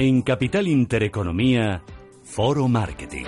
En Capital Intereconomía, Foro Marketing.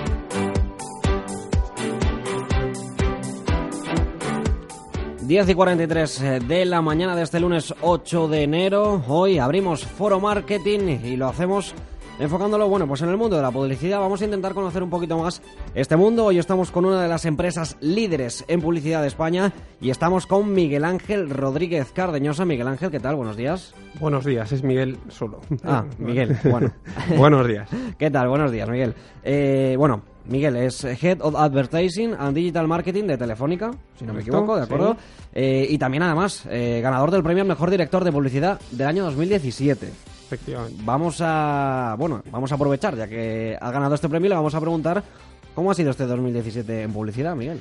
Diez y 43 eh, de la mañana de este lunes 8 de enero. Hoy abrimos Foro Marketing y lo hacemos enfocándolo, bueno, pues en el mundo de la publicidad. Vamos a intentar conocer un poquito más este mundo. Hoy estamos con una de las empresas líderes en publicidad de España y estamos con Miguel Ángel Rodríguez Cardeñosa. Miguel Ángel, ¿qué tal? Buenos días. Buenos días, es Miguel solo. Ah, Miguel, bueno. Buenos días. ¿Qué tal? Buenos días, Miguel. Eh, bueno, Miguel es Head of Advertising and Digital Marketing de Telefónica, si no me equivoco, ¿de acuerdo? Eh, y también, además, eh, ganador del premio al Mejor Director de Publicidad del año 2017. Efectivamente. Vamos a, bueno, vamos a aprovechar, ya que ha ganado este premio, le vamos a preguntar cómo ha sido este 2017 en publicidad, Miguel.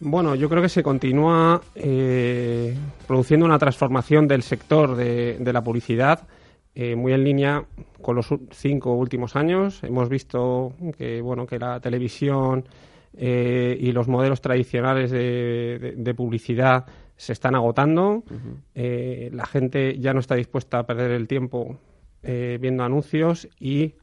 Bueno, yo creo que se continúa eh, produciendo una transformación del sector de, de la publicidad eh, muy en línea con los cinco últimos años. Hemos visto que, bueno, que la televisión eh, y los modelos tradicionales de, de- de publicidad se están agotando. Eh, la gente ya no está dispuesta a perder el tiempo eh, viendo anuncios y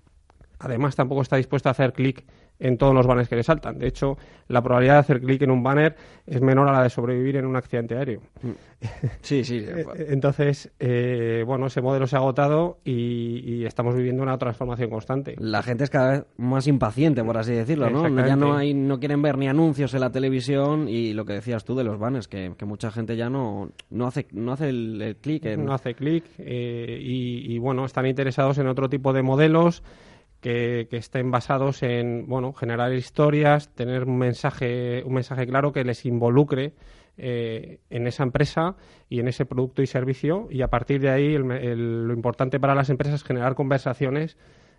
además tampoco está dispuesta a hacer clic en todos los banners que le saltan. De hecho, la probabilidad de hacer clic en un banner es menor a la de sobrevivir en un accidente aéreo. Sí, sí. Eh, Entonces, eh, bueno, ese modelo se ha agotado y, y estamos viviendo una transformación constante. La gente es cada vez más impaciente, por así decirlo, ¿no? Ya no, hay, no quieren ver ni anuncios en la televisión y lo que decías tú de los banners, que, que mucha gente ya no, no hace, no hace el, el clic en... No hace clic eh, y, y, bueno, están interesados en otro tipo de modelos que, que estén basados en, bueno, generar historias, tener un mensaje, un mensaje claro que les involucre eh, en esa empresa y en ese producto y servicio. Y a partir de ahí lo importante para las empresas es generar conversaciones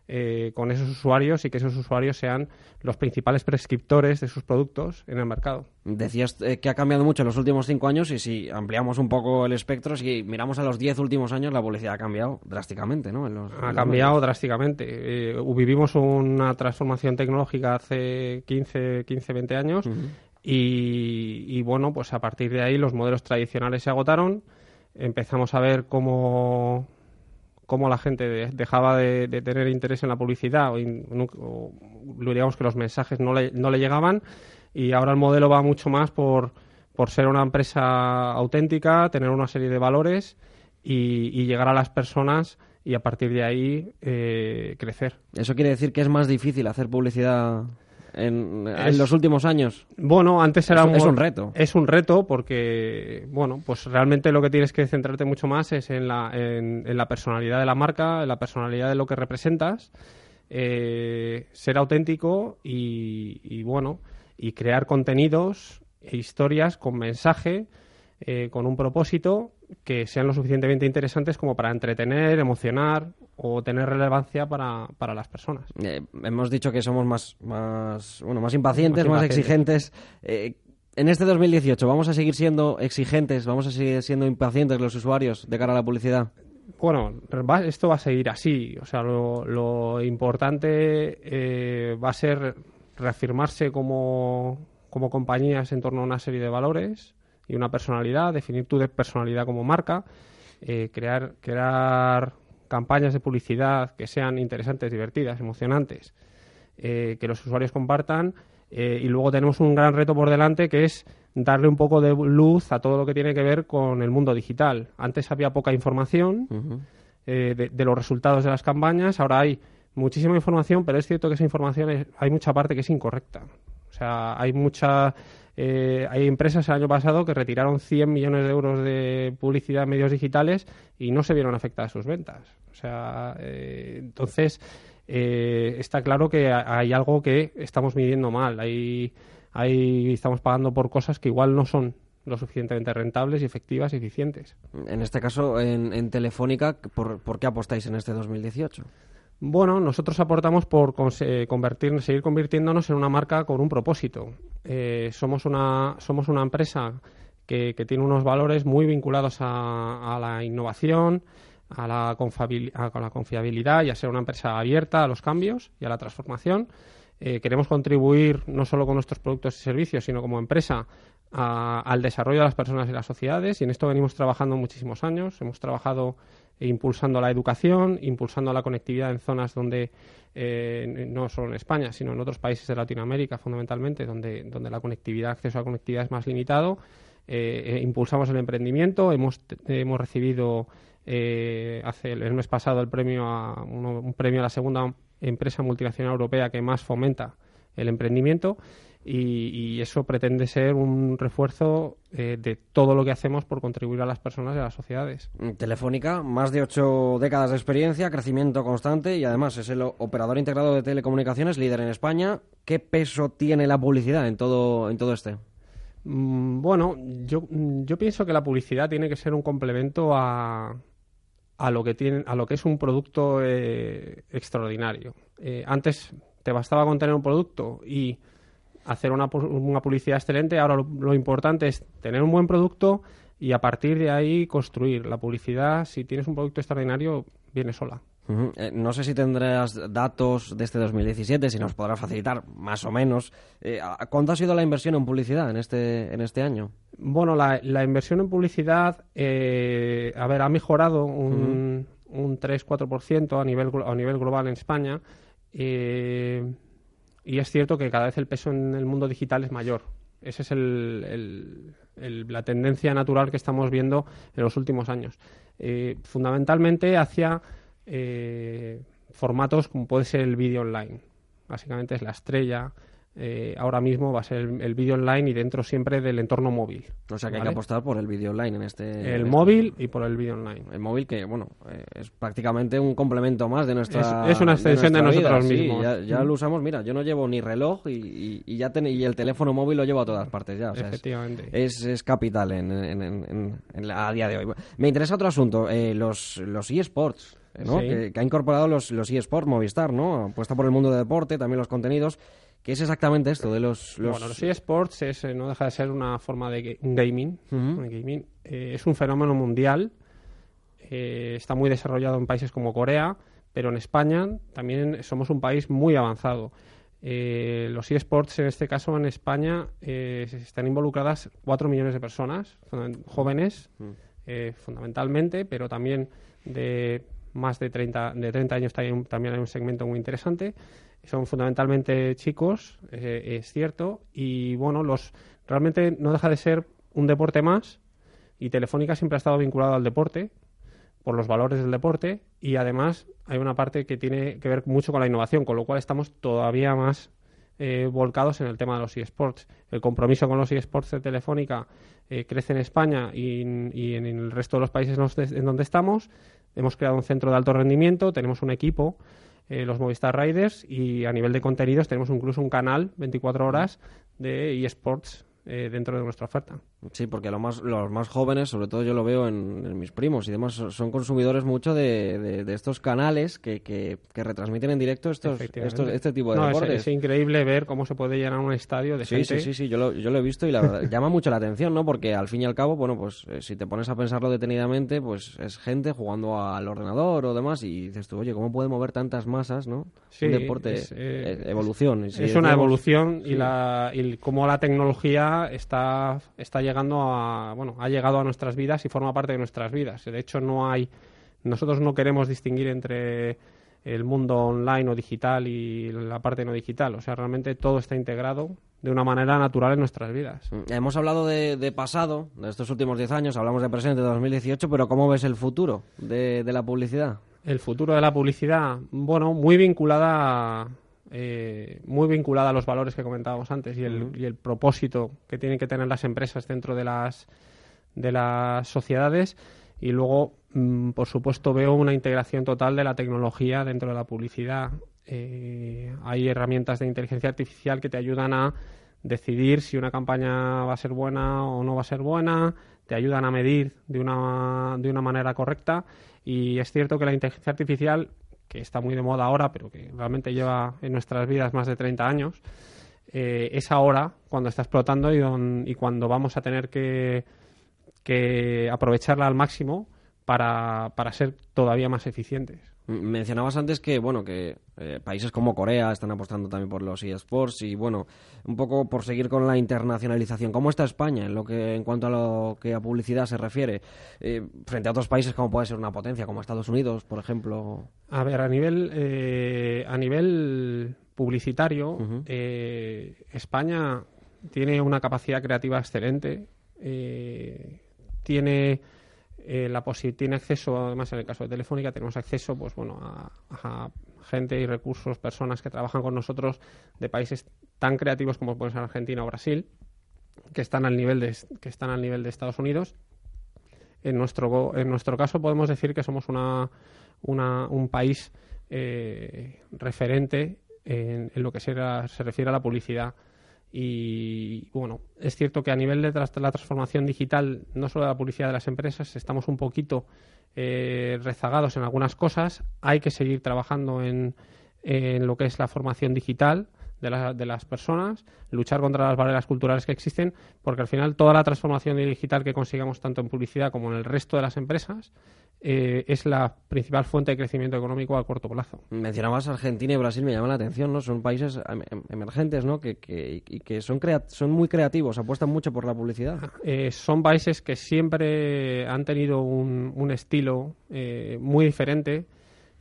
eh, con esos usuarios y que esos usuarios sean los principales prescriptores de sus productos en el mercado. Decías eh, que ha cambiado mucho en los últimos cinco años y si ampliamos un poco el espectro, si miramos a los diez últimos años, la publicidad ha cambiado drásticamente, ¿no? En los- en Ha los cambiado drásticamente. Eh, vivimos una transformación tecnológica hace 15, 15 20 años y, y, bueno, pues a partir de ahí los modelos tradicionales se agotaron. Empezamos a ver cómo, cómo la gente de- dejaba de, de tener interés en la publicidad o, in- o digamos que los mensajes no le, no le llegaban y ahora el modelo va mucho más por, por ser una empresa auténtica, tener una serie de valores y, y llegar a las personas y a partir de ahí eh, crecer. Eso quiere decir que es más difícil hacer publicidad en, los últimos años. Bueno, antes era Es- es un reto. Es un reto porque, bueno, pues realmente lo que tienes que centrarte mucho más es en la, en, en la personalidad de la marca, en la personalidad de lo que representas, eh, ser auténtico y, y, bueno, y crear contenidos e historias con mensaje, eh, con un propósito que sean lo suficientemente interesantes como para entretener, emocionar o tener relevancia para, para las personas. Eh, hemos dicho que somos más, más, bueno, más impacientes, Más más, impacientes. exigentes. Eh, en este 2018, ¿vamos a seguir siendo exigentes? ¿Vamos a seguir siendo impacientes los usuarios de cara a la publicidad? Bueno, va- esto va a seguir así. O sea, lo, lo importante eh, va a ser reafirmarse como, como compañías en torno a una serie de valores y una personalidad, definir tu personalidad como marca, eh, crear, crear campañas de publicidad que sean interesantes, divertidas, emocionantes, eh, que los usuarios compartan. eh, y luego tenemos un gran reto por delante que es darle un poco de luz a todo lo que tiene que ver con el mundo digital. Antes había poca información eh, de, de los resultados de las campañas, ahora hay muchísima información, pero es cierto que esa información es- hay mucha parte que es incorrecta. O sea, hay mucha eh, hay empresas el año pasado que retiraron 100 millones de euros de publicidad en medios digitales y no se vieron afectadas sus ventas. O sea, eh, entonces eh, está claro que ha- hay algo que estamos midiendo mal. Hay, hay, estamos pagando por cosas que igual no son lo suficientemente rentables y efectivas y eficientes. En este caso, en, Telefónica, ¿por, ¿por, qué apostáis en este 2018? Bueno, nosotros aportamos por convertir, seguir convirtiéndonos en una marca con un propósito. Eh, somos, una, somos una empresa que, tiene unos valores muy vinculados a, la innovación, a la, a la, confiabilidad y a ser una empresa abierta a los cambios y a la transformación. Eh, queremos contribuir no solo con nuestros productos y servicios, sino como empresa al desarrollo de las personas y las sociedades. Y en esto venimos trabajando muchísimos años. Hemos trabajado impulsando la educación, impulsando la conectividad en zonas donde, eh, no solo en España, sino en otros países de Latinoamérica fundamentalmente, donde, donde la conectividad, acceso a la conectividad es más limitado. Eh, eh, impulsamos el emprendimiento, hemos, hemos recibido hace el mes pasado el premio a, un premio a la segunda empresa multinacional europea que más fomenta el emprendimiento y, eso pretende ser un refuerzo eh, de todo lo que hacemos por contribuir a las personas y a las sociedades. Telefónica, más de ocho décadas de experiencia, crecimiento constante y además es el operador integrado de telecomunicaciones líder en España. ¿Qué peso tiene la publicidad en todo, en todo este? Mm, bueno, yo, yo pienso que la publicidad tiene que ser un complemento a, a lo que a lo que es un producto eh, extraordinario. Eh, antes te bastaba con tener un producto y hacer una, una publicidad excelente. Ahora lo, importante es tener un buen producto y a partir de ahí construir. La publicidad, si tienes un producto extraordinario, viene sola. Eh, no sé si tendrás datos de este 2017, si nos podrás facilitar más o menos. Eh, ¿Cuánto ha sido la inversión en publicidad en este, en este año? Bueno, la, la inversión en publicidad, eh, a ver, ha mejorado un, un 3-4% a nivel, a nivel global en España. Eh, y es cierto que cada vez el peso en el mundo digital es mayor. Esa es el, la tendencia natural que estamos viendo en los últimos años. Eh, fundamentalmente hacia eh, formatos como puede ser el vídeo online. Básicamente es la estrella, eh, ahora mismo va a ser el, vídeo online y dentro siempre del entorno móvil. O sea que hay que apostar por el vídeo online en este. El móvil y por el vídeo online. El móvil que, bueno, eh, es prácticamente un complemento más de nuestra. Es, una extensión de, nosotros mismos. ya, lo usamos, mira, yo no llevo ni reloj y, ya y el teléfono móvil lo llevo a todas partes ya. Efectivamente. Es, es, capital en, en, a día de hoy. Me interesa otro asunto, eh, los, los eSports. ¿no? Que, ha incorporado los, los eSports Movistar, ¿no? Apuesta por el mundo de deporte, también los contenidos. ¿Qué es exactamente esto de los, Bueno, los eSports es, eh, no deja de ser una forma de gaming. gaming. Eh, es un fenómeno mundial. Eh, está muy desarrollado en países como Corea, pero en España también somos un país muy avanzado. los eSports, en este caso en España, están involucradas 4 millones de personas, jóvenes, fundamentalmente, pero también de más de 30, de 30 años también, también hay un segmento muy interesante. Son fundamentalmente chicos, eh, es cierto, y bueno, los realmente no deja de ser un deporte más y Telefónica siempre ha estado vinculado al deporte por los valores del deporte y además hay una parte que tiene que ver mucho con la innovación, con lo cual estamos todavía más eh, volcados en el tema de los eSports. El compromiso con los eSports de Telefónica eh, crece en España y, en el resto de los países en donde estamos. Hemos creado un centro de alto rendimiento, tenemos un equipo eh, los Movistar Riders y a nivel de contenidos tenemos incluso un canal 24 horas de eSports eh, dentro de nuestra oferta. Sí, porque lo más, los más jóvenes, sobre todo yo lo veo en, mis primos y demás, son consumidores mucho de, de, estos canales que, que, retransmiten en directo estos, estos este tipo de deportes. Es, increíble ver cómo se puede llenar un estadio de sí, gente. Sí, sí, sí, yo lo, yo lo he visto y la verdad llama mucho la atención, ¿no? Porque al fin y al cabo, bueno, pues eh, si te pones a pensarlo detenidamente, pues es gente jugando al ordenador o demás y dices tú, oye, ¿cómo puede mover tantas masas, no? Sí, un deporte, es, evolución. es una evolución y, la, y cómo la tecnología está, está llegando a, bueno, ha llegado a nuestras vidas y forma parte de nuestras vidas. De hecho, no hay, nosotros no queremos distinguir entre el mundo online o digital y la parte no digital. O sea, realmente todo está integrado de una manera natural en nuestras vidas. Mm, hemos hablado de, pasado, de estos últimos 10 años, hablamos de presente, de 2018, pero ¿cómo ves el futuro de, de la publicidad? El futuro de la publicidad, bueno, muy vinculada a eh, muy vinculada a los valores que comentábamos antes y el, y el, propósito que tienen que tener las empresas dentro de las, de las sociedades. Y luego, mm, por supuesto, veo una integración total de la tecnología dentro de la publicidad. Eh, hay herramientas de inteligencia artificial que te ayudan a decidir si una campaña va a ser buena o no va a ser buena, te ayudan a medir de una, de una manera correcta y es cierto que la inteligencia artificial, que está muy de moda ahora, pero que realmente lleva en nuestras vidas más de 30 años, eh, es ahora cuando está explotando y, y cuando vamos a tener que, aprovecharla al máximo para ser todavía más eficientes. Mencionabas antes que, bueno, que eh, países como Corea están apostando también por los eSports y, bueno, un poco por seguir con la internacionalización. ¿Cómo está España en lo que en cuanto a lo que a publicidad se refiere eh, frente a otros países como puede ser una potencia como Estados Unidos, por ejemplo? A ver, a nivel eh, a nivel publicitario, España tiene una capacidad creativa excelente. tiene eh, la tiene acceso, además en el caso de Telefónica, tenemos acceso pues bueno a, gente y recursos, personas que trabajan con nosotros de países tan creativos como pueden ser Argentina o Brasil, que están al nivel de, que están al nivel de Estados Unidos. En nuestro, en nuestro caso podemos decir que somos una, un país eh, referente en, lo que se, se refiere a la publicidad y bueno, es cierto que a nivel de la transformación digital, no solo de la publicidad de las empresas, estamos un poquito eh, rezagados en algunas cosas. Hay que seguir trabajando en, en lo que es la formación digital de, de, las personas, luchar contra las barreras culturales que existen, porque al final toda la transformación digital que consigamos tanto en publicidad como en el resto de las empresas eh, es la principal fuente de crecimiento económico a corto plazo. Mencionabas Argentina y Brasil, me llama la atención, ¿no? Son países em, em, emergentes, ¿no? Que, que, y que son, son muy creativos, apuestan mucho por la publicidad. Eh, son países que siempre han tenido un, un estilo eh, muy diferente,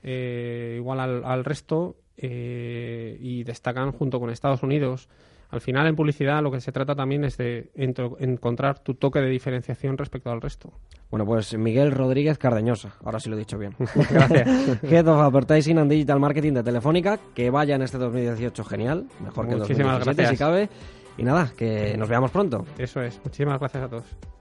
igual al, al resto, y destacan junto con Estados Unidos al final en publicidad lo que se trata también es de encontrar tu toque de diferenciación respecto al resto. Bueno, pues Miguel Rodríguez Cardeñosa, ahora sí lo he dicho bien. Gracias. Head of Advertising and Digital Marketing de Telefónica, que vaya en este 2018 genial, mejor que en 2017 gracias. si cabe. Y nada, que nos veamos pronto. Eso es, muchísimas gracias a todos.